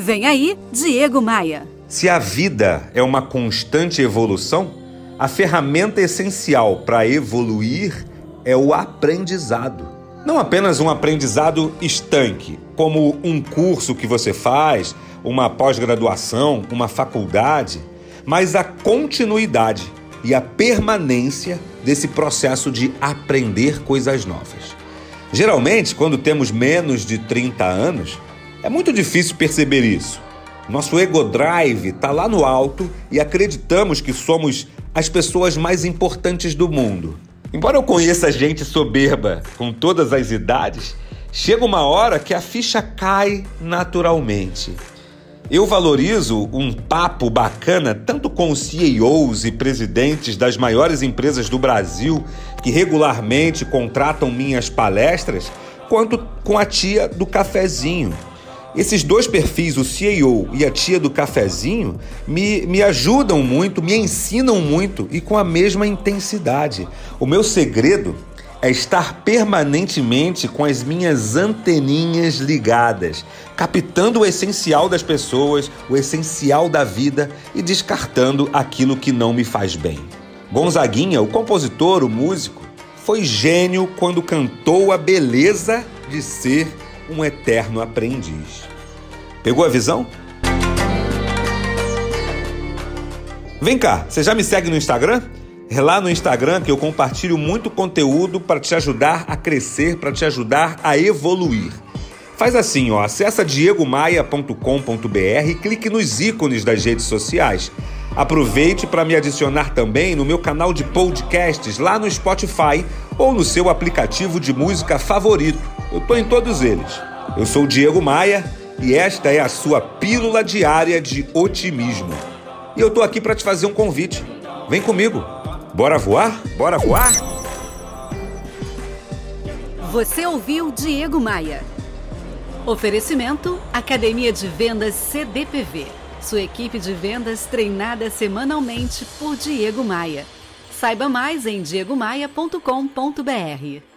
Vem aí, Diego Maia. Se a vida é uma constante evolução, a ferramenta essencial para evoluir é o aprendizado. Não apenas um aprendizado estanque, como um curso que você faz, uma pós-graduação, uma faculdade, mas a continuidade e a permanência desse processo de aprender coisas novas. Geralmente, quando temos menos de 30 anos, é muito difícil perceber isso. Nosso ego drive está lá no alto e acreditamos que somos as pessoas mais importantes do mundo. Embora eu conheça gente soberba com todas as idades, chega uma hora que a ficha cai naturalmente. Eu valorizo um papo bacana tanto com os CEOs e presidentes das maiores empresas do Brasil que regularmente contratam minhas palestras, quanto com a tia do cafezinho. Esses dois perfis, o CEO e a tia do cafezinho, me, me ajudam muito, me ensinam muito e com a mesma intensidade. O meu segredo é estar permanentemente com as minhas anteninhas ligadas, captando o essencial das pessoas, o essencial da vida e descartando aquilo que não me faz bem. Gonzaguinha, o compositor, o músico, foi gênio quando cantou a beleza de ser um eterno aprendiz. Pegou a visão? Vem cá, você já me segue no Instagram? É lá no Instagram que eu compartilho muito conteúdo para te ajudar a crescer, para te ajudar a evoluir. Faz assim, ó, acessa diegomaia.com.br e clique nos ícones das redes sociais. Aproveite para me adicionar também no meu canal de podcasts lá no Spotify ou no seu aplicativo de música favorito. Eu tô em todos eles. Eu sou o Diego Maia e esta é a sua pílula diária de otimismo. E eu tô aqui para te fazer um convite. Vem comigo. Bora voar? Bora voar? Você ouviu Diego Maia. Oferecimento Academia de Vendas CDPV. Sua equipe de vendas treinada semanalmente por Diego Maia. Saiba mais em diegomaia.com.br.